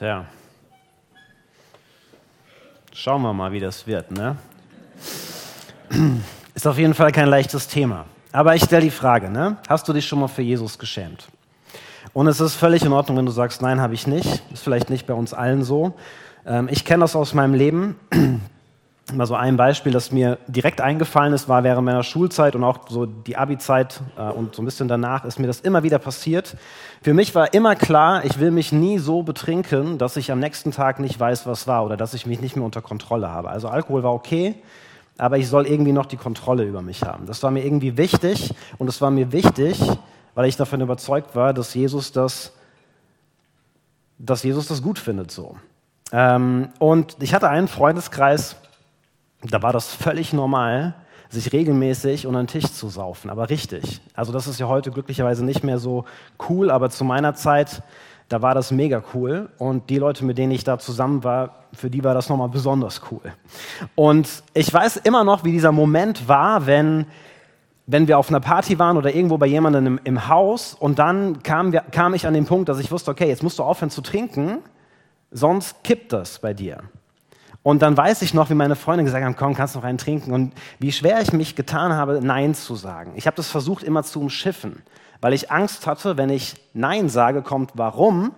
Tja. Schauen wir mal, wie das wird. Ne? Ist auf jeden Fall kein leichtes Thema. Aber ich stelle die Frage, ne? hast du dich schon mal für Jesus geschämt? Und es ist völlig in Ordnung, wenn du sagst, nein, habe ich nicht. Ist vielleicht nicht bei uns allen so. Ähm, ich kenne das aus meinem Leben. Mal so ein Beispiel, das mir direkt eingefallen ist, war während meiner Schulzeit und auch so die Abi-Zeit äh, und so ein bisschen danach ist mir das immer wieder passiert. Für mich war immer klar, ich will mich nie so betrinken, dass ich am nächsten Tag nicht weiß, was war oder dass ich mich nicht mehr unter Kontrolle habe. Also Alkohol war okay, aber ich soll irgendwie noch die Kontrolle über mich haben. Das war mir irgendwie wichtig und es war mir wichtig, weil ich davon überzeugt war, dass Jesus das, dass Jesus das gut findet so. Ähm, und ich hatte einen Freundeskreis, da war das völlig normal, sich regelmäßig unter den Tisch zu saufen, aber richtig. Also das ist ja heute glücklicherweise nicht mehr so cool, aber zu meiner Zeit, da war das mega cool. Und die Leute, mit denen ich da zusammen war, für die war das nochmal besonders cool. Und ich weiß immer noch, wie dieser Moment war, wenn, wenn wir auf einer Party waren oder irgendwo bei jemandem im, im Haus und dann kam, kam ich an den Punkt, dass ich wusste, okay, jetzt musst du aufhören zu trinken, sonst kippt das bei dir. Und dann weiß ich noch, wie meine Freunde gesagt haben, komm, kannst noch einen trinken. Und wie schwer ich mich getan habe, Nein zu sagen. Ich habe das versucht immer zu umschiffen, weil ich Angst hatte, wenn ich Nein sage, kommt warum.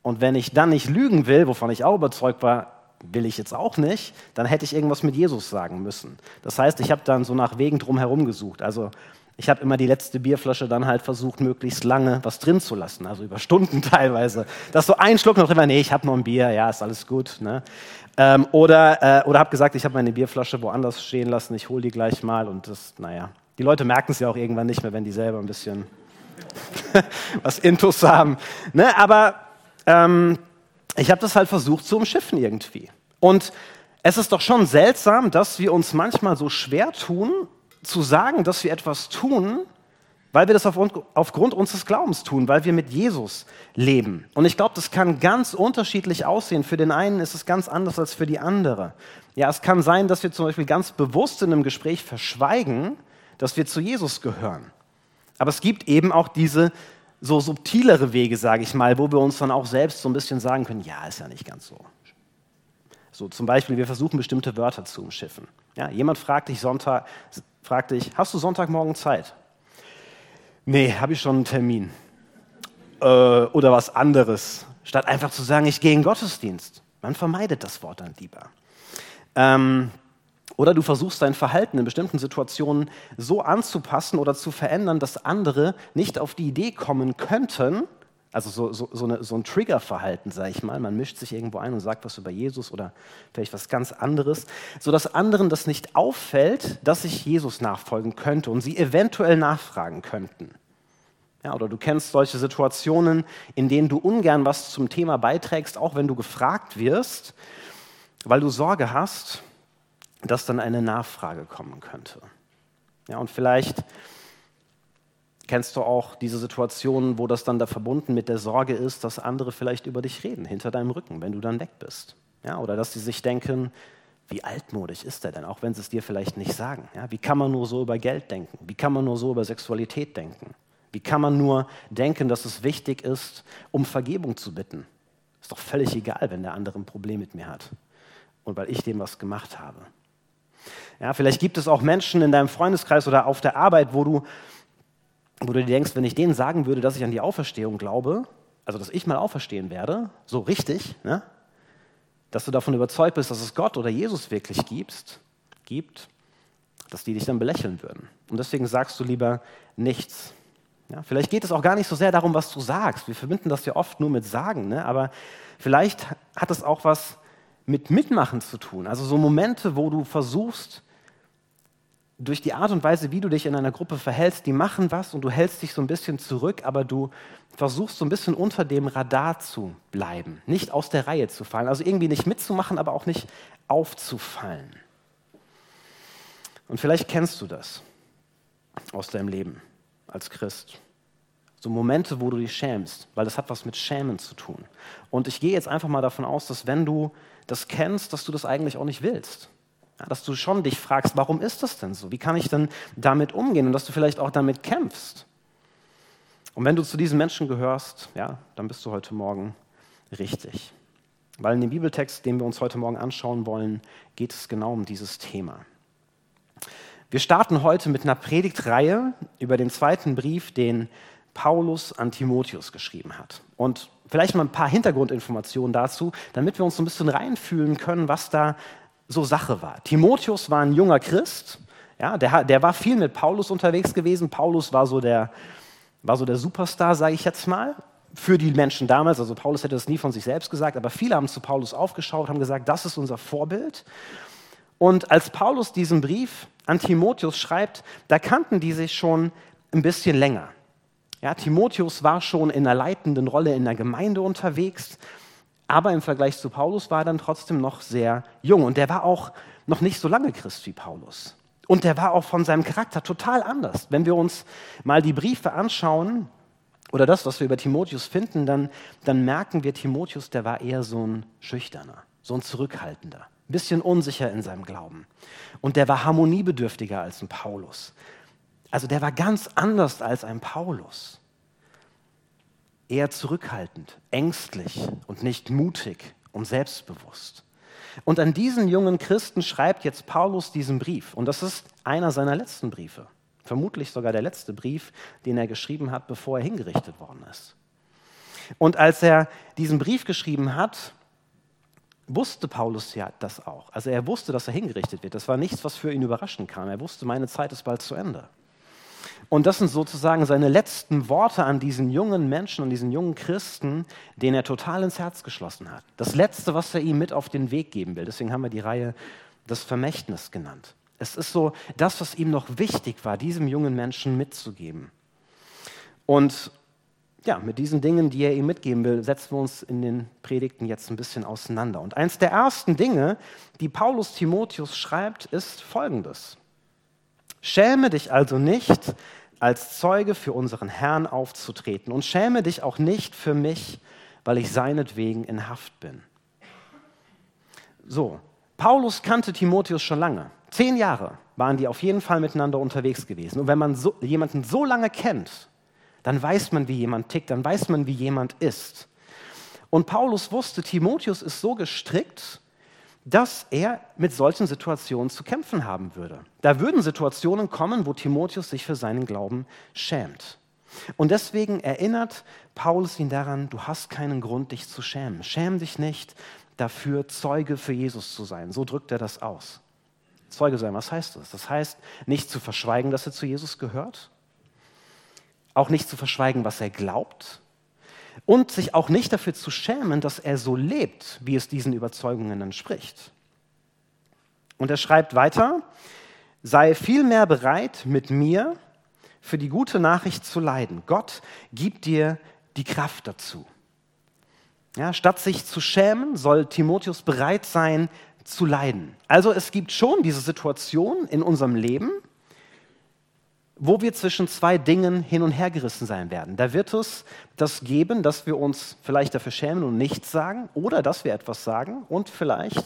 Und wenn ich dann nicht lügen will, wovon ich auch überzeugt war, will ich jetzt auch nicht, dann hätte ich irgendwas mit Jesus sagen müssen. Das heißt, ich habe dann so nach Wegen drumherum gesucht. Also ich habe immer die letzte Bierflasche dann halt versucht, möglichst lange was drin zu lassen, also über Stunden teilweise. Dass so ein Schluck noch drin war, nee, ich habe noch ein Bier, ja, ist alles gut. Ne? Ähm, oder äh, oder habe gesagt, ich habe meine Bierflasche woanders stehen lassen, ich hole die gleich mal und das, naja. Die Leute merken es ja auch irgendwann nicht mehr, wenn die selber ein bisschen was Intus haben. Ne? Aber ähm, ich habe das halt versucht zu umschiffen irgendwie. Und es ist doch schon seltsam, dass wir uns manchmal so schwer tun, zu sagen, dass wir etwas tun, weil wir das aufgrund unseres Glaubens tun, weil wir mit Jesus leben. Und ich glaube, das kann ganz unterschiedlich aussehen. Für den einen ist es ganz anders als für die andere. Ja, es kann sein, dass wir zum Beispiel ganz bewusst in einem Gespräch verschweigen, dass wir zu Jesus gehören. Aber es gibt eben auch diese so subtilere Wege, sage ich mal, wo wir uns dann auch selbst so ein bisschen sagen können, ja, ist ja nicht ganz so. So zum Beispiel, wir versuchen bestimmte Wörter zu umschiffen. Ja, jemand fragt dich Sonntag, fragt dich, hast du Sonntagmorgen Zeit? Nee, habe ich schon einen Termin. Äh, oder was anderes. Statt einfach zu sagen, ich gehe in den Gottesdienst. Man vermeidet das Wort dann lieber. Ähm, oder du versuchst dein Verhalten in bestimmten Situationen so anzupassen oder zu verändern, dass andere nicht auf die Idee kommen könnten, also so, so, so, eine, so ein Triggerverhalten, sage ich mal. Man mischt sich irgendwo ein und sagt was über Jesus oder vielleicht was ganz anderes, sodass anderen das nicht auffällt, dass ich Jesus nachfolgen könnte und sie eventuell nachfragen könnten. Ja, oder du kennst solche Situationen, in denen du ungern was zum Thema beiträgst, auch wenn du gefragt wirst, weil du Sorge hast, dass dann eine Nachfrage kommen könnte. Ja, und vielleicht kennst du auch diese Situationen, wo das dann da verbunden mit der Sorge ist, dass andere vielleicht über dich reden, hinter deinem Rücken, wenn du dann weg bist. Ja, oder dass sie sich denken, wie altmodisch ist er denn, auch wenn sie es dir vielleicht nicht sagen. Ja, wie kann man nur so über Geld denken? Wie kann man nur so über Sexualität denken? Wie kann man nur denken, dass es wichtig ist, um Vergebung zu bitten? Ist doch völlig egal, wenn der andere ein Problem mit mir hat und weil ich dem was gemacht habe. Ja, vielleicht gibt es auch Menschen in deinem Freundeskreis oder auf der Arbeit, wo du, wo du dir denkst, wenn ich denen sagen würde, dass ich an die Auferstehung glaube, also dass ich mal auferstehen werde, so richtig, ne? dass du davon überzeugt bist, dass es Gott oder Jesus wirklich gibt, gibt, dass die dich dann belächeln würden. Und deswegen sagst du lieber nichts. Ja, vielleicht geht es auch gar nicht so sehr darum, was du sagst. Wir verbinden das ja oft nur mit Sagen, ne? aber vielleicht hat es auch was mit Mitmachen zu tun. Also so Momente, wo du versuchst, durch die Art und Weise, wie du dich in einer Gruppe verhältst, die machen was und du hältst dich so ein bisschen zurück, aber du versuchst so ein bisschen unter dem Radar zu bleiben, nicht aus der Reihe zu fallen. Also irgendwie nicht mitzumachen, aber auch nicht aufzufallen. Und vielleicht kennst du das aus deinem Leben als Christ. So Momente, wo du dich schämst, weil das hat was mit Schämen zu tun. Und ich gehe jetzt einfach mal davon aus, dass wenn du das kennst, dass du das eigentlich auch nicht willst. Ja, dass du schon dich fragst, warum ist das denn so? Wie kann ich denn damit umgehen? Und dass du vielleicht auch damit kämpfst. Und wenn du zu diesen Menschen gehörst, ja, dann bist du heute Morgen richtig. weil in dem Bibeltext, den wir uns heute Morgen anschauen wollen, geht es genau um dieses Thema. Wir starten heute mit einer Predigtreihe über den zweiten Brief, den Paulus an Timotheus geschrieben hat. Und vielleicht mal ein paar Hintergrundinformationen dazu, damit wir uns so ein bisschen reinfühlen können, was da so Sache war. Timotheus war ein junger Christ, ja, der, der war viel mit Paulus unterwegs gewesen. Paulus war so der, war so der Superstar, sage ich jetzt mal, für die Menschen damals. Also Paulus hätte das nie von sich selbst gesagt, aber viele haben zu Paulus aufgeschaut, haben gesagt, das ist unser Vorbild. Und als Paulus diesen Brief an Timotheus schreibt, da kannten die sich schon ein bisschen länger. Ja, Timotheus war schon in einer leitenden Rolle in der Gemeinde unterwegs, aber im Vergleich zu Paulus war er dann trotzdem noch sehr jung. Und der war auch noch nicht so lange Christ wie Paulus. Und der war auch von seinem Charakter total anders. Wenn wir uns mal die Briefe anschauen oder das, was wir über Timotheus finden, dann, dann merken wir, Timotheus, der war eher so ein Schüchterner, so ein Zurückhaltender, ein bisschen unsicher in seinem Glauben. Und der war harmoniebedürftiger als ein Paulus. Also der war ganz anders als ein Paulus. Eher zurückhaltend, ängstlich und nicht mutig und selbstbewusst. Und an diesen jungen Christen schreibt jetzt Paulus diesen Brief. Und das ist einer seiner letzten Briefe. Vermutlich sogar der letzte Brief, den er geschrieben hat, bevor er hingerichtet worden ist. Und als er diesen Brief geschrieben hat, wusste Paulus ja das auch. Also er wusste, dass er hingerichtet wird. Das war nichts, was für ihn überraschend kam. Er wusste, meine Zeit ist bald zu Ende. Und das sind sozusagen seine letzten Worte an diesen jungen Menschen, an diesen jungen Christen, den er total ins Herz geschlossen hat. Das Letzte, was er ihm mit auf den Weg geben will. Deswegen haben wir die Reihe das Vermächtnis genannt. Es ist so das, was ihm noch wichtig war, diesem jungen Menschen mitzugeben. Und ja, mit diesen Dingen, die er ihm mitgeben will, setzen wir uns in den Predigten jetzt ein bisschen auseinander. Und eins der ersten Dinge, die Paulus Timotheus schreibt, ist folgendes. Schäme dich also nicht, als Zeuge für unseren Herrn aufzutreten und schäme dich auch nicht für mich, weil ich seinetwegen in Haft bin. So, Paulus kannte Timotheus schon lange. Zehn Jahre waren die auf jeden Fall miteinander unterwegs gewesen. Und wenn man so, jemanden so lange kennt, dann weiß man, wie jemand tickt, dann weiß man, wie jemand ist. Und Paulus wusste, Timotheus ist so gestrickt, dass er mit solchen Situationen zu kämpfen haben würde. Da würden Situationen kommen, wo Timotheus sich für seinen Glauben schämt. Und deswegen erinnert Paulus ihn daran, du hast keinen Grund, dich zu schämen. Schäm dich nicht dafür, Zeuge für Jesus zu sein. So drückt er das aus. Zeuge sein, was heißt das? Das heißt, nicht zu verschweigen, dass er zu Jesus gehört, auch nicht zu verschweigen, was er glaubt, und sich auch nicht dafür zu schämen, dass er so lebt, wie es diesen Überzeugungen entspricht. Und er schreibt weiter, sei vielmehr bereit, mit mir für die gute Nachricht zu leiden. Gott gibt dir die Kraft dazu. Ja, statt sich zu schämen, soll Timotheus bereit sein zu leiden. Also es gibt schon diese Situation in unserem Leben, wo wir zwischen zwei Dingen hin und her gerissen sein werden. Da wird es das geben, dass wir uns vielleicht dafür schämen und nichts sagen oder dass wir etwas sagen und vielleicht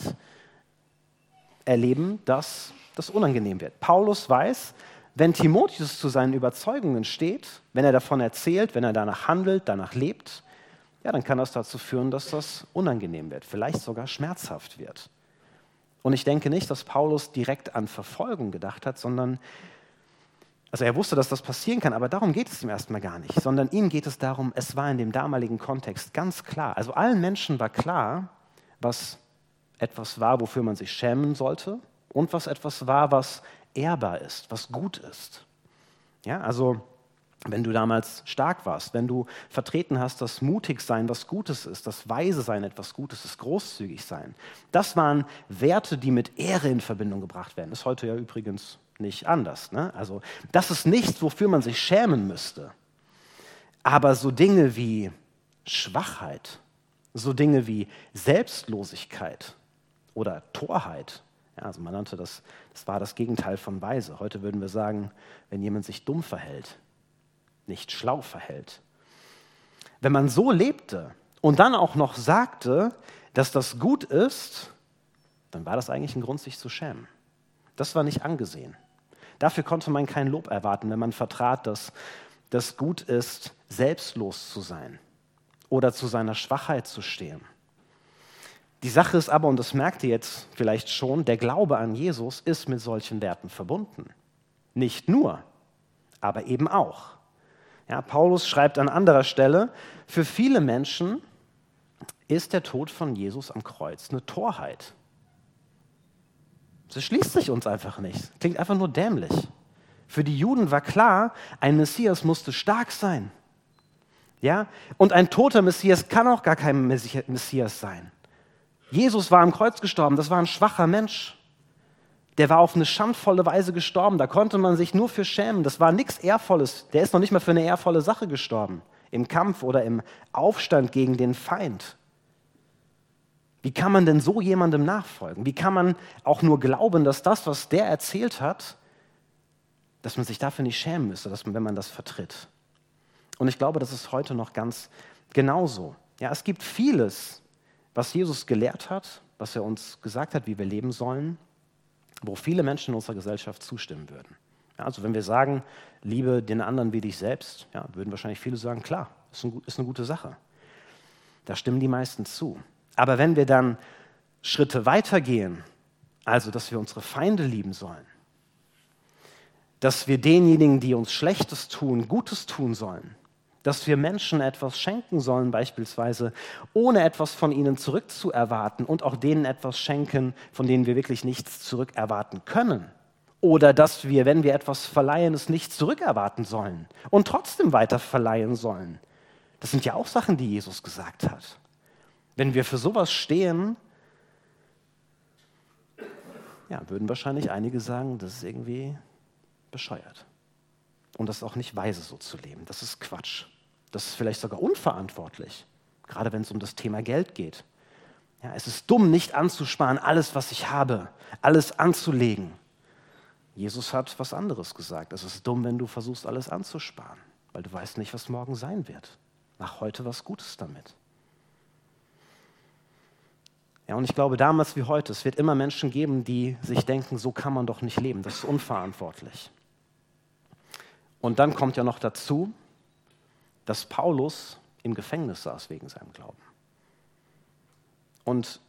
erleben, dass das unangenehm wird. Paulus weiß, wenn Timotheus zu seinen Überzeugungen steht, wenn er davon erzählt, wenn er danach handelt, danach lebt, ja, dann kann das dazu führen, dass das unangenehm wird, vielleicht sogar schmerzhaft wird. Und ich denke nicht, dass Paulus direkt an Verfolgung gedacht hat, sondern also er wusste, dass das passieren kann, aber darum geht es ihm erstmal gar nicht, sondern ihm geht es darum, es war in dem damaligen Kontext ganz klar. Also allen Menschen war klar, was etwas war, wofür man sich schämen sollte und was etwas war, was ehrbar ist, was gut ist. Ja, also wenn du damals stark warst, wenn du vertreten hast, dass mutig sein was Gutes ist, dass weise sein etwas Gutes ist, großzügig sein. Das waren Werte, die mit Ehre in Verbindung gebracht werden. Ist heute ja übrigens nicht anders. Ne? Also das ist nichts, wofür man sich schämen müsste. Aber so Dinge wie Schwachheit, so Dinge wie Selbstlosigkeit oder Torheit, ja, also man nannte das, das war das Gegenteil von weise. Heute würden wir sagen, wenn jemand sich dumm verhält, nicht schlau verhält. Wenn man so lebte und dann auch noch sagte, dass das gut ist, dann war das eigentlich ein Grund, sich zu schämen. Das war nicht angesehen. Dafür konnte man kein Lob erwarten, wenn man vertrat, dass das gut ist, selbstlos zu sein oder zu seiner Schwachheit zu stehen. Die Sache ist aber, und das merkt ihr jetzt vielleicht schon, der Glaube an Jesus ist mit solchen Werten verbunden. Nicht nur, aber eben auch. Ja, Paulus schreibt an anderer Stelle, für viele Menschen ist der Tod von Jesus am Kreuz eine Torheit. Das schließt sich uns einfach nicht. Klingt einfach nur dämlich. Für die Juden war klar, ein Messias musste stark sein. Ja? Und ein toter Messias kann auch gar kein Messias sein. Jesus war am Kreuz gestorben, das war ein schwacher Mensch. Der war auf eine schandvolle Weise gestorben, da konnte man sich nur für schämen. Das war nichts Ehrvolles. Der ist noch nicht mal für eine ehrvolle Sache gestorben, im Kampf oder im Aufstand gegen den Feind. Wie kann man denn so jemandem nachfolgen? Wie kann man auch nur glauben, dass das, was der erzählt hat, dass man sich dafür nicht schämen müsste, dass man, wenn man das vertritt? Und ich glaube, das ist heute noch ganz genauso. Ja, es gibt vieles, was Jesus gelehrt hat, was er uns gesagt hat, wie wir leben sollen, wo viele Menschen in unserer Gesellschaft zustimmen würden. Ja, also wenn wir sagen, liebe den anderen wie dich selbst, ja, würden wahrscheinlich viele sagen, klar, ist, ein, ist eine gute Sache. Da stimmen die meisten zu. Aber wenn wir dann Schritte weitergehen, also dass wir unsere Feinde lieben sollen, dass wir denjenigen, die uns Schlechtes tun, Gutes tun sollen, dass wir Menschen etwas schenken sollen beispielsweise, ohne etwas von ihnen zurückzuerwarten und auch denen etwas schenken, von denen wir wirklich nichts zurückerwarten können. Oder dass wir, wenn wir etwas verleihen, es nicht zurückerwarten sollen und trotzdem weiter verleihen sollen. Das sind ja auch Sachen, die Jesus gesagt hat. Wenn wir für sowas stehen, ja, würden wahrscheinlich einige sagen, das ist irgendwie bescheuert. Und das ist auch nicht weise, so zu leben. Das ist Quatsch. Das ist vielleicht sogar unverantwortlich, gerade wenn es um das Thema Geld geht. Ja, es ist dumm, nicht anzusparen, alles, was ich habe, alles anzulegen. Jesus hat was anderes gesagt. Es ist dumm, wenn du versuchst, alles anzusparen, weil du weißt nicht, was morgen sein wird. Mach heute was Gutes damit. Ja, und ich glaube, damals wie heute, es wird immer Menschen geben, die sich denken, so kann man doch nicht leben, das ist unverantwortlich. Und dann kommt ja noch dazu, dass Paulus im Gefängnis saß wegen seinem Glauben. Und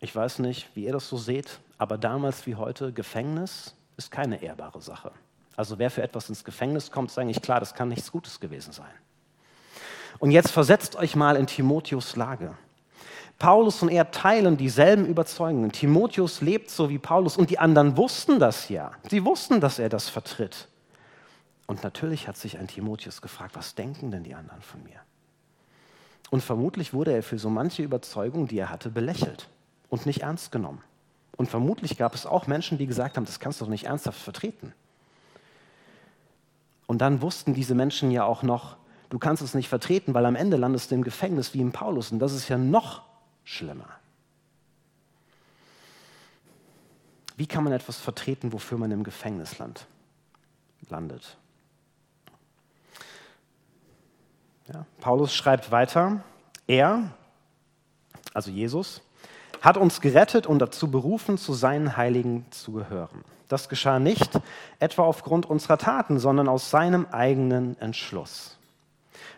ich weiß nicht, wie ihr das so seht, aber damals wie heute, Gefängnis ist keine ehrbare Sache. Also wer für etwas ins Gefängnis kommt, ist eigentlich klar, das kann nichts Gutes gewesen sein. Und jetzt versetzt euch mal in Timotheus Lage. Paulus und er teilen dieselben Überzeugungen. Timotheus lebt so wie Paulus und die anderen wussten das ja. Sie wussten, dass er das vertritt. Und natürlich hat sich ein Timotheus gefragt, was denken denn die anderen von mir? Und vermutlich wurde er für so manche Überzeugung, die er hatte, belächelt und nicht ernst genommen. Und vermutlich gab es auch Menschen, die gesagt haben, das kannst du doch nicht ernsthaft vertreten. Und dann wussten diese Menschen ja auch noch, du kannst es nicht vertreten, weil am Ende landest du im Gefängnis wie im Paulus. Und das ist ja noch schlimmer. Wie kann man etwas vertreten, wofür man im Gefängnis landet? Ja, Paulus schreibt weiter, er, also Jesus, hat uns gerettet und dazu berufen, zu seinen Heiligen zu gehören. Das geschah nicht etwa aufgrund unserer Taten, sondern aus seinem eigenen Entschluss.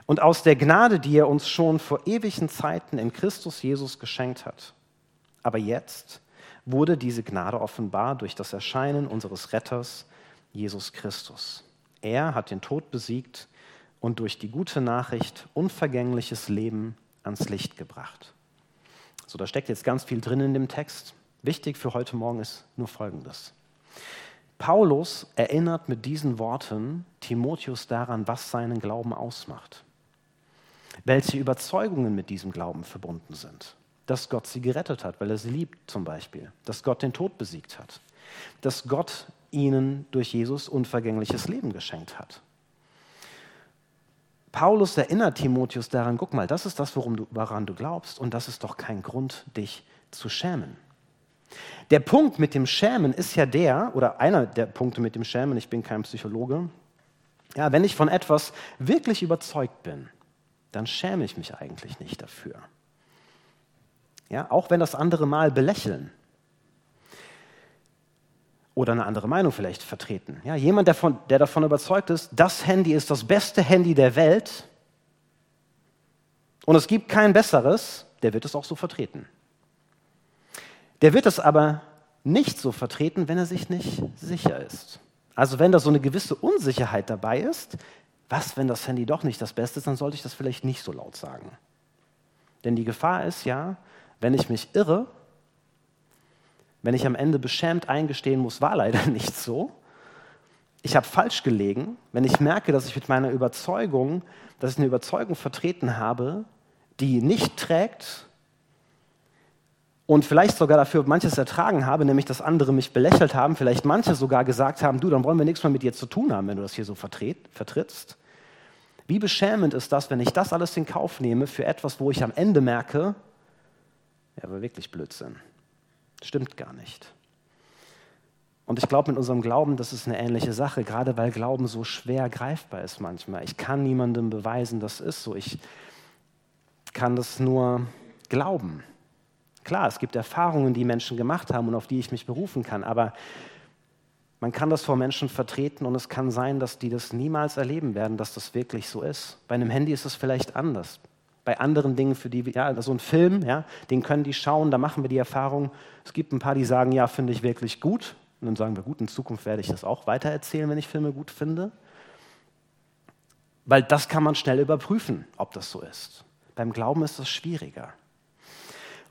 Und aus der Gnade, die er uns schon vor ewigen Zeiten in Christus Jesus geschenkt hat. Aber jetzt wurde diese Gnade offenbar durch das Erscheinen unseres Retters, Jesus Christus. Er hat den Tod besiegt und durch die gute Nachricht unvergängliches Leben ans Licht gebracht. So, da steckt jetzt ganz viel drin in dem Text. Wichtig für heute Morgen ist nur Folgendes. Paulus erinnert mit diesen Worten Timotheus daran, was seinen Glauben ausmacht. Welche Überzeugungen mit diesem Glauben verbunden sind. Dass Gott sie gerettet hat, weil er sie liebt zum Beispiel. Dass Gott den Tod besiegt hat. Dass Gott ihnen durch Jesus unvergängliches Leben geschenkt hat. Paulus erinnert Timotheus daran, guck mal, das ist das, worum du, woran du glaubst und das ist doch kein Grund, dich zu schämen. Der Punkt mit dem Schämen ist ja der, oder einer der Punkte mit dem Schämen, ich bin kein Psychologe, ja, wenn ich von etwas wirklich überzeugt bin, dann schäme ich mich eigentlich nicht dafür. Ja, auch wenn das andere mal belächeln oder eine andere Meinung vielleicht vertreten. Ja, jemand, der, von, der davon überzeugt ist, das Handy ist das beste Handy der Welt und es gibt kein besseres, der wird es auch so vertreten. Der wird es aber nicht so vertreten, wenn er sich nicht sicher ist. Also wenn da so eine gewisse Unsicherheit dabei ist, was, wenn das Handy doch nicht das Beste ist, dann sollte ich das vielleicht nicht so laut sagen. Denn die Gefahr ist ja, wenn ich mich irre, wenn ich am Ende beschämt eingestehen muss, war leider nicht so, ich habe falsch gelegen, wenn ich merke, dass ich mit meiner Überzeugung, dass ich eine Überzeugung vertreten habe, die nicht trägt und vielleicht sogar dafür manches ertragen habe, nämlich dass andere mich belächelt haben, vielleicht manche sogar gesagt haben, du, dann wollen wir nichts mehr mit dir zu tun haben, wenn du das hier so vertrittst. Wie beschämend ist das, wenn ich das alles in Kauf nehme für etwas, wo ich am Ende merke, ja, aber wirklich Blödsinn. Stimmt gar nicht. Und ich glaube, mit unserem Glauben, das ist eine ähnliche Sache, gerade weil Glauben so schwer greifbar ist manchmal. Ich kann niemandem beweisen, das ist so. Ich kann das nur glauben. Klar, es gibt Erfahrungen, die Menschen gemacht haben und auf die ich mich berufen kann, aber man kann das vor Menschen vertreten und es kann sein, dass die das niemals erleben werden, dass das wirklich so ist. Bei einem Handy ist es vielleicht anders. Bei anderen Dingen, für die, ja, so also ein Film, ja, den können die schauen, da machen wir die Erfahrung. Es gibt ein paar, die sagen, ja, finde ich wirklich gut. Und dann sagen wir, gut, in Zukunft werde ich das auch weitererzählen, wenn ich Filme gut finde. Weil das kann man schnell überprüfen, ob das so ist. Beim Glauben ist das schwieriger.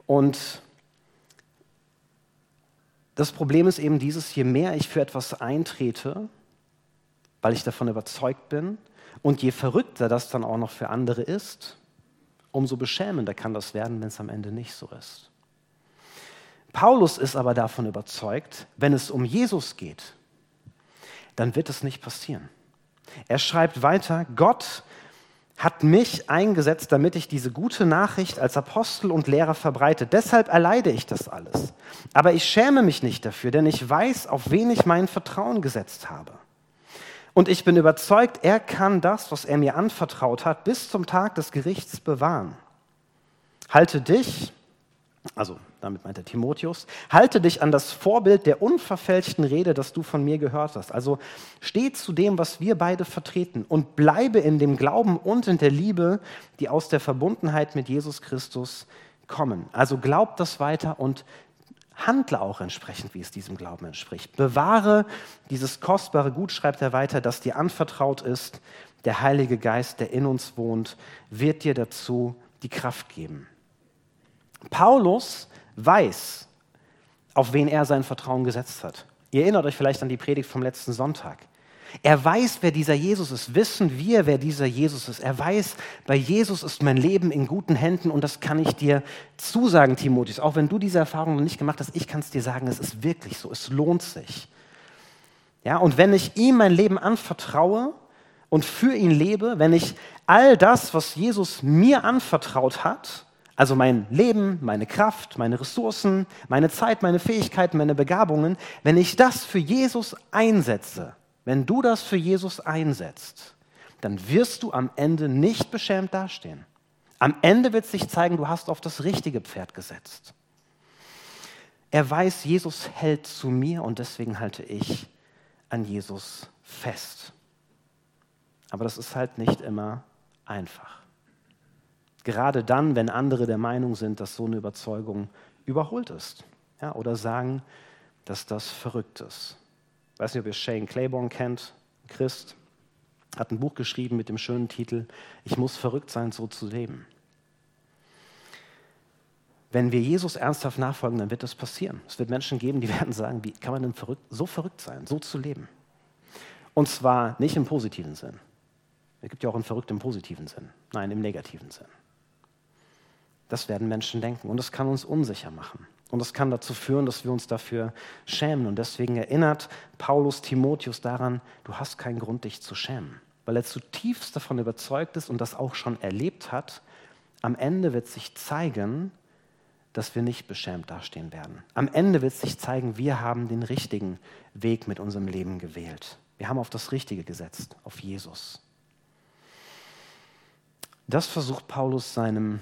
Und das Problem ist eben dieses, je mehr ich für etwas eintrete, weil ich davon überzeugt bin, und je verrückter das dann auch noch für andere ist, umso beschämender kann das werden, wenn es am Ende nicht so ist. Paulus ist aber davon überzeugt, wenn es um Jesus geht, dann wird es nicht passieren. Er schreibt weiter, Gott hat mich eingesetzt, damit ich diese gute Nachricht als Apostel und Lehrer verbreite. Deshalb erleide ich das alles. Aber ich schäme mich nicht dafür, denn ich weiß, auf wen ich mein Vertrauen gesetzt habe. Und ich bin überzeugt, er kann das, was er mir anvertraut hat, bis zum Tag des Gerichts bewahren. Halte dich, also damit meint er Timotheus, halte dich an das Vorbild der unverfälschten Rede, das du von mir gehört hast. Also steh zu dem, was wir beide vertreten und bleibe in dem Glauben und in der Liebe, die aus der Verbundenheit mit Jesus Christus kommen. Also glaub das weiter und handle auch entsprechend, wie es diesem Glauben entspricht. Bewahre dieses kostbare Gut, schreibt er weiter, das dir anvertraut ist. Der Heilige Geist, der in uns wohnt, wird dir dazu die Kraft geben. Paulus weiß, auf wen er sein Vertrauen gesetzt hat. Ihr erinnert euch vielleicht an die Predigt vom letzten Sonntag. Er weiß, wer dieser Jesus ist. Wissen wir, wer dieser Jesus ist. Er weiß, bei Jesus ist mein Leben in guten Händen und das kann ich dir zusagen, Timotheus. Auch wenn du diese Erfahrung noch nicht gemacht hast, ich kann es dir sagen, es ist wirklich so. Es lohnt sich. Ja, und wenn ich ihm mein Leben anvertraue und für ihn lebe, wenn ich all das, was Jesus mir anvertraut hat, also mein Leben, meine Kraft, meine Ressourcen, meine Zeit, meine Fähigkeiten, meine Begabungen, wenn ich das für Jesus einsetze, wenn du das für Jesus einsetzt, dann wirst du am Ende nicht beschämt dastehen. Am Ende wird sich zeigen, du hast auf das richtige Pferd gesetzt. Er weiß, Jesus hält zu mir und deswegen halte ich an Jesus fest. Aber das ist halt nicht immer einfach. Gerade dann, wenn andere der Meinung sind, dass so eine Überzeugung überholt ist. Ja, oder sagen, dass das verrückt ist. Ich weiß nicht, ob ihr Shane Claiborne kennt, Christ, hat ein Buch geschrieben mit dem schönen Titel Ich muss verrückt sein, so zu leben. Wenn wir Jesus ernsthaft nachfolgen, dann wird das passieren. Es wird Menschen geben, die werden sagen, wie kann man denn verrückt, so verrückt sein, so zu leben? Und zwar nicht im positiven Sinn. Es gibt ja auch einen Verrückt im positiven Sinn, nein, im negativen Sinn. Das werden Menschen denken und das kann uns unsicher machen. Und das kann dazu führen, dass wir uns dafür schämen. Und deswegen erinnert Paulus Timotheus daran, du hast keinen Grund, dich zu schämen. Weil er zutiefst davon überzeugt ist und das auch schon erlebt hat, am Ende wird sich zeigen, dass wir nicht beschämt dastehen werden. Am Ende wird sich zeigen, wir haben den richtigen Weg mit unserem Leben gewählt. Wir haben auf das Richtige gesetzt, auf Jesus. Das versucht Paulus seinem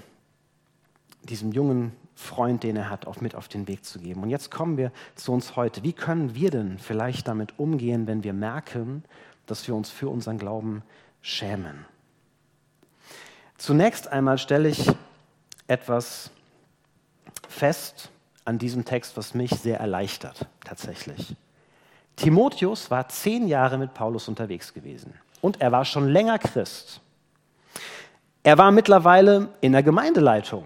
diesem jungen Freund, den er hat, auch mit auf den Weg zu geben. Und jetzt kommen wir zu uns heute. Wie können wir denn vielleicht damit umgehen, wenn wir merken, dass wir uns für unseren Glauben schämen? Zunächst einmal stelle ich etwas fest an diesem Text, was mich sehr erleichtert, tatsächlich. Timotheus war zehn Jahre mit Paulus unterwegs gewesen und er war schon länger Christ. Er war mittlerweile in der Gemeindeleitung,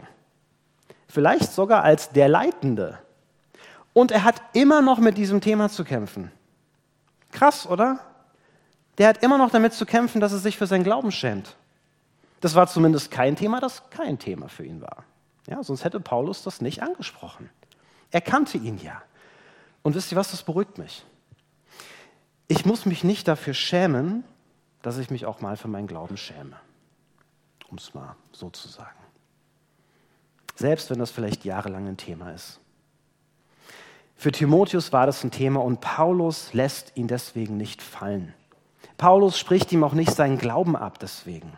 vielleicht sogar als der Leitende. Und er hat immer noch mit diesem Thema zu kämpfen. Krass, oder? Der hat immer noch damit zu kämpfen, dass er sich für seinen Glauben schämt. Das war zumindest kein Thema, das kein Thema für ihn war. Ja, sonst hätte Paulus das nicht angesprochen. Er kannte ihn ja. Und wisst ihr was, das beruhigt mich. Ich muss mich nicht dafür schämen, dass ich mich auch mal für meinen Glauben schäme. Um es mal so zu sagen. Selbst wenn das vielleicht jahrelang ein Thema ist. Für Timotheus war das ein Thema und Paulus lässt ihn deswegen nicht fallen. Paulus spricht ihm auch nicht seinen Glauben ab deswegen.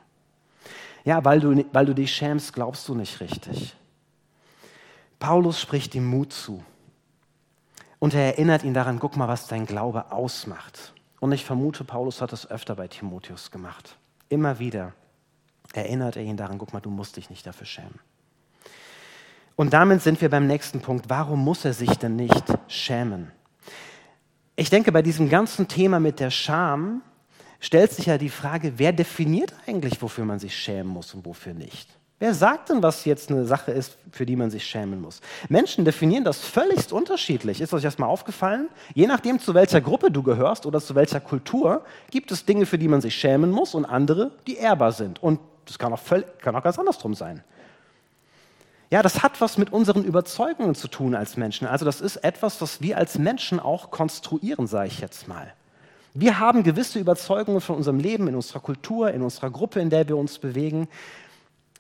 Ja, weil du, weil du dich schämst, glaubst du nicht richtig. Paulus spricht ihm Mut zu. Und er erinnert ihn daran, guck mal, was dein Glaube ausmacht. Und ich vermute, Paulus hat das öfter bei Timotheus gemacht. Immer wieder erinnert er ihn daran, guck mal, du musst dich nicht dafür schämen. Und damit sind wir beim nächsten Punkt. Warum muss er sich denn nicht schämen? Ich denke, bei diesem ganzen Thema mit der Scham stellt sich ja die Frage, wer definiert eigentlich, wofür man sich schämen muss und wofür nicht? Wer sagt denn, was jetzt eine Sache ist, für die man sich schämen muss? Menschen definieren das völlig unterschiedlich. Ist euch das mal aufgefallen? Je nachdem, zu welcher Gruppe du gehörst oder zu welcher Kultur, gibt es Dinge, für die man sich schämen muss und andere, die ehrbar sind. Und das kann auch, völlig, kann auch ganz andersrum sein. Ja, das hat was mit unseren Überzeugungen zu tun als Menschen. Also das ist etwas, was wir als Menschen auch konstruieren, sage ich jetzt mal. Wir haben gewisse Überzeugungen von unserem Leben, in unserer Kultur, in unserer Gruppe, in der wir uns bewegen,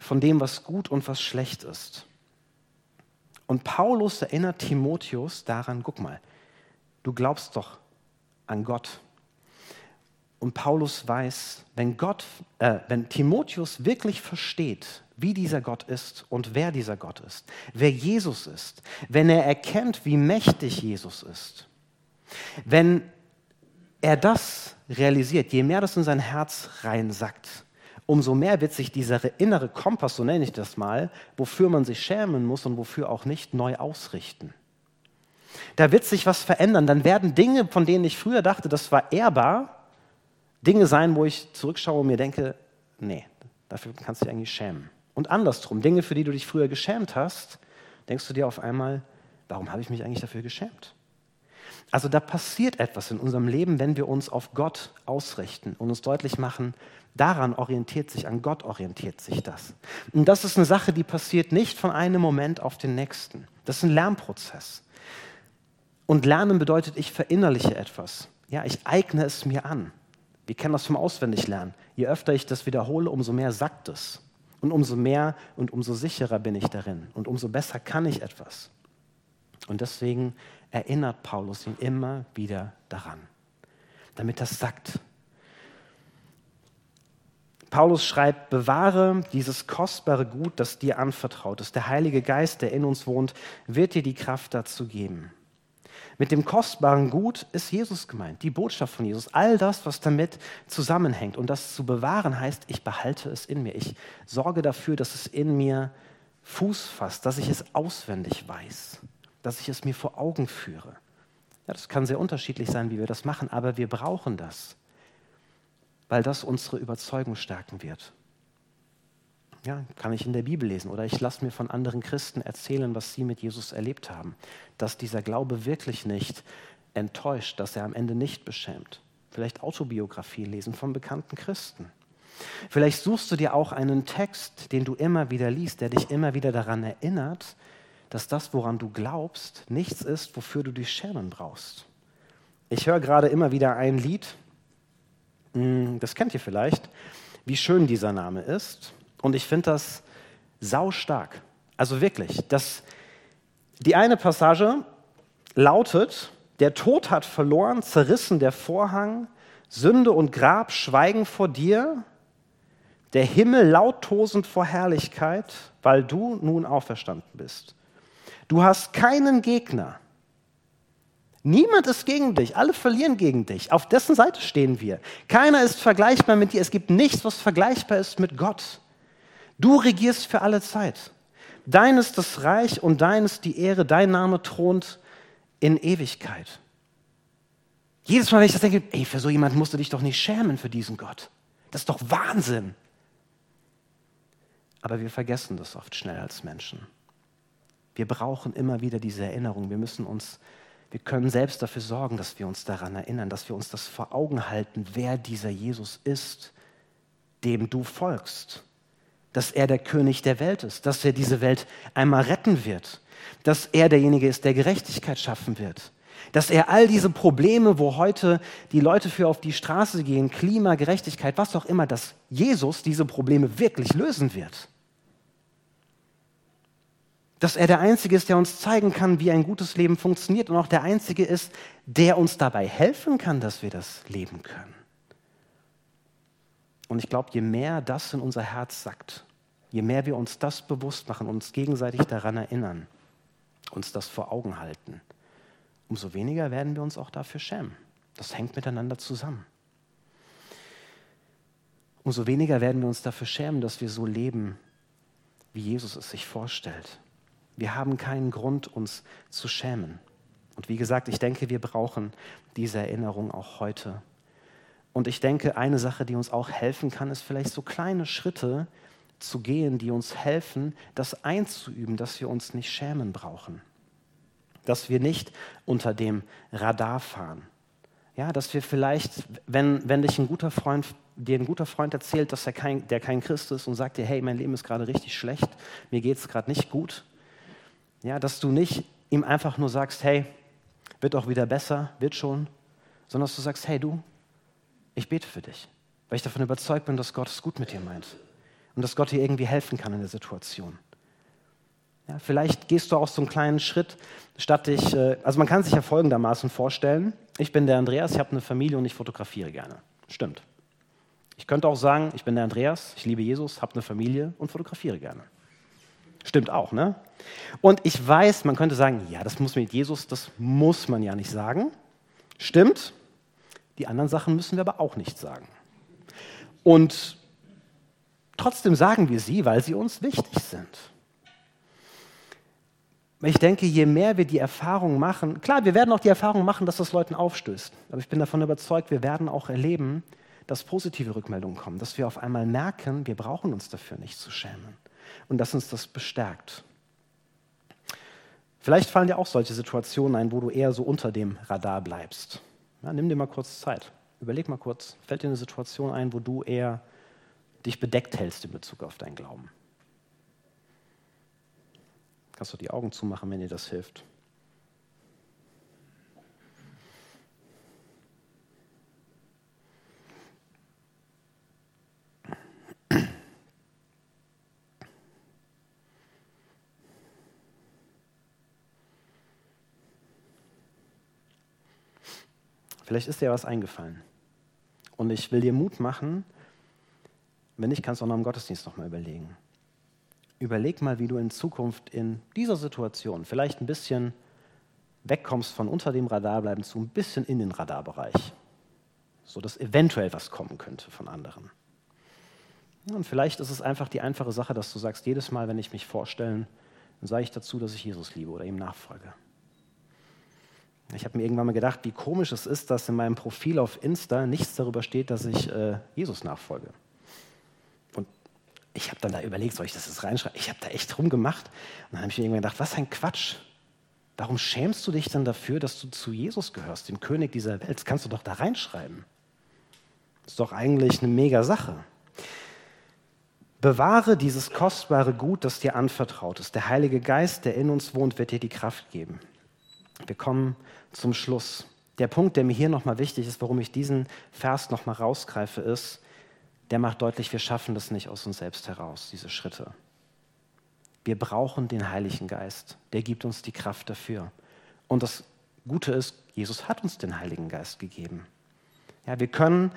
von dem, was gut und was schlecht ist. Und Paulus erinnert Timotheus daran, guck mal, du glaubst doch an Gott. Und Paulus weiß, wenn, Gott, äh, wenn Timotheus wirklich versteht, wie dieser Gott ist und wer dieser Gott ist, wer Jesus ist, wenn er erkennt, wie mächtig Jesus ist, wenn er das realisiert, je mehr das in sein Herz reinsackt, umso mehr wird sich dieser innere Kompass, so nenne ich das mal, wofür man sich schämen muss und wofür auch nicht, neu ausrichten. Da wird sich was verändern. Dann werden Dinge, von denen ich früher dachte, das war ehrbar, Dinge sein, wo ich zurückschaue und mir denke, nee, dafür kannst du dich eigentlich schämen. Und andersrum, Dinge, für die du dich früher geschämt hast, denkst du dir auf einmal, warum habe ich mich eigentlich dafür geschämt? Also da passiert etwas in unserem Leben, wenn wir uns auf Gott ausrichten und uns deutlich machen, daran orientiert sich, an Gott orientiert sich das. Und das ist eine Sache, die passiert nicht von einem Moment auf den nächsten. Das ist ein Lernprozess. Und Lernen bedeutet, ich verinnerliche etwas. Ja, ich eigne es mir an. Wir kennen das vom Auswendiglernen. Je öfter ich das wiederhole, umso mehr sagt es. Und umso mehr und umso sicherer bin ich darin. Und umso besser kann ich etwas. Und deswegen erinnert Paulus ihn immer wieder daran, damit das sagt. Paulus schreibt, bewahre dieses kostbare Gut, das dir anvertraut ist. Der Heilige Geist, der in uns wohnt, wird dir die Kraft dazu geben. Mit dem kostbaren Gut ist Jesus gemeint, die Botschaft von Jesus, all das, was damit zusammenhängt. Und das zu bewahren heißt, ich behalte es in mir. Ich sorge dafür, dass es in mir Fuß fasst, dass ich es auswendig weiß dass ich es mir vor Augen führe. Ja, das kann sehr unterschiedlich sein, wie wir das machen, aber wir brauchen das, weil das unsere Überzeugung stärken wird. Ja, kann ich in der Bibel lesen oder ich lasse mir von anderen Christen erzählen, was sie mit Jesus erlebt haben, dass dieser Glaube wirklich nicht enttäuscht, dass er am Ende nicht beschämt. Vielleicht Autobiografie lesen von bekannten Christen. Vielleicht suchst du dir auch einen Text, den du immer wieder liest, der dich immer wieder daran erinnert, dass das, woran du glaubst, nichts ist, wofür du dich schämen brauchst. Ich höre gerade immer wieder ein Lied, hm, das kennt ihr vielleicht, wie schön dieser Name ist. Und ich finde das saustark. Also wirklich, das, die eine Passage lautet, der Tod hat verloren, zerrissen der Vorhang, Sünde und Grab schweigen vor dir, der Himmel lauttosend vor Herrlichkeit, weil du nun auferstanden bist. Du hast keinen Gegner. Niemand ist gegen dich, alle verlieren gegen dich. Auf dessen Seite stehen wir. Keiner ist vergleichbar mit dir. Es gibt nichts, was vergleichbar ist mit Gott. Du regierst für alle Zeit. Dein ist das Reich und dein ist die Ehre, dein Name thront in Ewigkeit. Jedes Mal, wenn ich das denke, ey, für so jemanden musst du dich doch nicht schämen für diesen Gott. Das ist doch Wahnsinn. Aber wir vergessen das oft schnell als Menschen. Wir brauchen immer wieder diese Erinnerung. Wir müssen uns, wir können selbst dafür sorgen, dass wir uns daran erinnern, dass wir uns das vor Augen halten, wer dieser Jesus ist, dem du folgst. Dass er der König der Welt ist, dass er diese Welt einmal retten wird, dass er derjenige ist, der Gerechtigkeit schaffen wird, dass er all diese Probleme, wo heute die Leute für auf die Straße gehen, Klima, Gerechtigkeit, was auch immer, dass Jesus diese Probleme wirklich lösen wird dass er der Einzige ist, der uns zeigen kann, wie ein gutes Leben funktioniert und auch der Einzige ist, der uns dabei helfen kann, dass wir das leben können. Und ich glaube, je mehr das in unser Herz sackt, je mehr wir uns das bewusst machen, uns gegenseitig daran erinnern, uns das vor Augen halten, umso weniger werden wir uns auch dafür schämen. Das hängt miteinander zusammen. Umso weniger werden wir uns dafür schämen, dass wir so leben, wie Jesus es sich vorstellt. Wir haben keinen Grund, uns zu schämen. Und wie gesagt, ich denke, wir brauchen diese Erinnerung auch heute. Und ich denke, eine Sache, die uns auch helfen kann, ist vielleicht so kleine Schritte zu gehen, die uns helfen, das einzuüben, dass wir uns nicht schämen brauchen. Dass wir nicht unter dem Radar fahren. Ja, dass wir vielleicht, wenn, wenn dich ein guter Freund, dir ein guter Freund erzählt, dass er kein, der kein Christ ist und sagt dir, hey, mein Leben ist gerade richtig schlecht, mir geht es gerade nicht gut, ja, dass du nicht ihm einfach nur sagst, hey, wird auch wieder besser, wird schon, sondern dass du sagst, hey du, ich bete für dich, weil ich davon überzeugt bin, dass Gott es gut mit dir meint und dass Gott dir irgendwie helfen kann in der Situation. Ja, vielleicht gehst du auch so einen kleinen Schritt, statt dich, äh, also man kann sich ja folgendermaßen vorstellen, ich bin der Andreas, ich habe eine Familie und ich fotografiere gerne. Stimmt. Ich könnte auch sagen, ich bin der Andreas, ich liebe Jesus, habe eine Familie und fotografiere gerne. Stimmt auch, ne? Und ich weiß, man könnte sagen, ja, das muss mit Jesus, das muss man ja nicht sagen. Stimmt. Die anderen Sachen müssen wir aber auch nicht sagen. Und trotzdem sagen wir sie, weil sie uns wichtig sind. Ich denke, je mehr wir die Erfahrung machen, klar, wir werden auch die Erfahrung machen, dass das Leuten aufstößt. Aber ich bin davon überzeugt, wir werden auch erleben, dass positive Rückmeldungen kommen, dass wir auf einmal merken, wir brauchen uns dafür nicht zu schämen und dass uns das bestärkt. Vielleicht fallen dir auch solche Situationen ein, wo du eher so unter dem Radar bleibst. Ja, nimm dir mal kurz Zeit. Überleg mal kurz, fällt dir eine Situation ein, wo du eher dich bedeckt hältst in Bezug auf deinen Glauben? Kannst du die Augen zumachen, wenn dir das hilft. Vielleicht ist dir was eingefallen. Und ich will dir Mut machen, wenn nicht, kannst du auch noch im Gottesdienst nochmal überlegen. Überleg mal, wie du in Zukunft in dieser Situation vielleicht ein bisschen wegkommst von unter dem Radar bleiben zu ein bisschen in den Radarbereich. So dass eventuell was kommen könnte von anderen. Und vielleicht ist es einfach die einfache Sache, dass du sagst, jedes Mal, wenn ich mich vorstelle, dann sage ich dazu, dass ich Jesus liebe oder ihm nachfolge. Ich habe mir irgendwann mal gedacht, wie komisch es ist, dass in meinem Profil auf Insta nichts darüber steht, dass ich äh, Jesus nachfolge. Und ich habe dann da überlegt, soll ich das jetzt reinschreiben? Ich habe da echt rumgemacht. Und dann habe ich mir irgendwann gedacht, was ein Quatsch. Warum schämst du dich dann dafür, dass du zu Jesus gehörst, dem König dieser Welt? Das kannst du doch da reinschreiben. Das ist doch eigentlich eine mega Sache. Bewahre dieses kostbare Gut, das dir anvertraut ist. Der Heilige Geist, der in uns wohnt, wird dir die Kraft geben. Wir kommen zum Schluss. Der Punkt, der mir hier nochmal wichtig ist, warum ich diesen Vers nochmal rausgreife, ist, der macht deutlich, wir schaffen das nicht aus uns selbst heraus, diese Schritte. Wir brauchen den Heiligen Geist. Der gibt uns die Kraft dafür. Und das Gute ist, Jesus hat uns den Heiligen Geist gegeben. Ja, wir können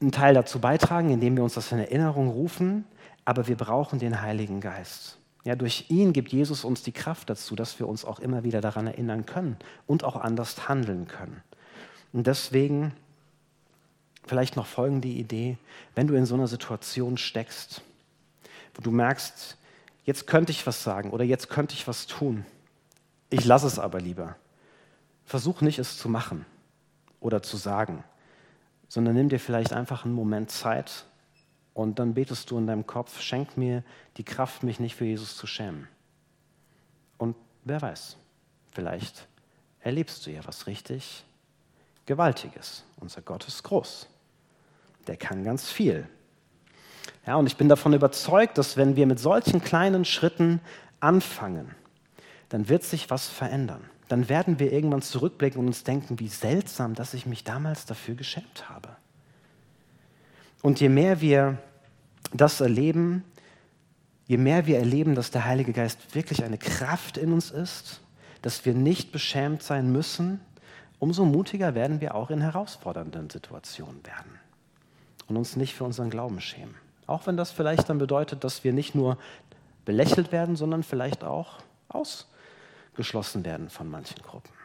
einen Teil dazu beitragen, indem wir uns das in Erinnerung rufen, aber wir brauchen den Heiligen Geist. Ja, durch ihn gibt Jesus uns die Kraft dazu, dass wir uns auch immer wieder daran erinnern können und auch anders handeln können. Und deswegen vielleicht noch folgende Idee, wenn du in so einer Situation steckst, wo du merkst, jetzt könnte ich was sagen oder jetzt könnte ich was tun. Ich lasse es aber lieber. Versuch nicht, es zu machen oder zu sagen, sondern nimm dir vielleicht einfach einen Moment Zeit und dann betest du in deinem Kopf, schenk mir die Kraft, mich nicht für Jesus zu schämen. Und wer weiß, vielleicht erlebst du ja was richtig Gewaltiges. Unser Gott ist groß. Der kann ganz viel. Ja, und ich bin davon überzeugt, dass wenn wir mit solchen kleinen Schritten anfangen, dann wird sich was verändern. Dann werden wir irgendwann zurückblicken und uns denken, wie seltsam, dass ich mich damals dafür geschämt habe. Und je mehr wir das erleben, je mehr wir erleben, dass der Heilige Geist wirklich eine Kraft in uns ist, dass wir nicht beschämt sein müssen, umso mutiger werden wir auch in herausfordernden Situationen werden und uns nicht für unseren Glauben schämen. Auch wenn das vielleicht dann bedeutet, dass wir nicht nur belächelt werden, sondern vielleicht auch ausgeschlossen werden von manchen Gruppen.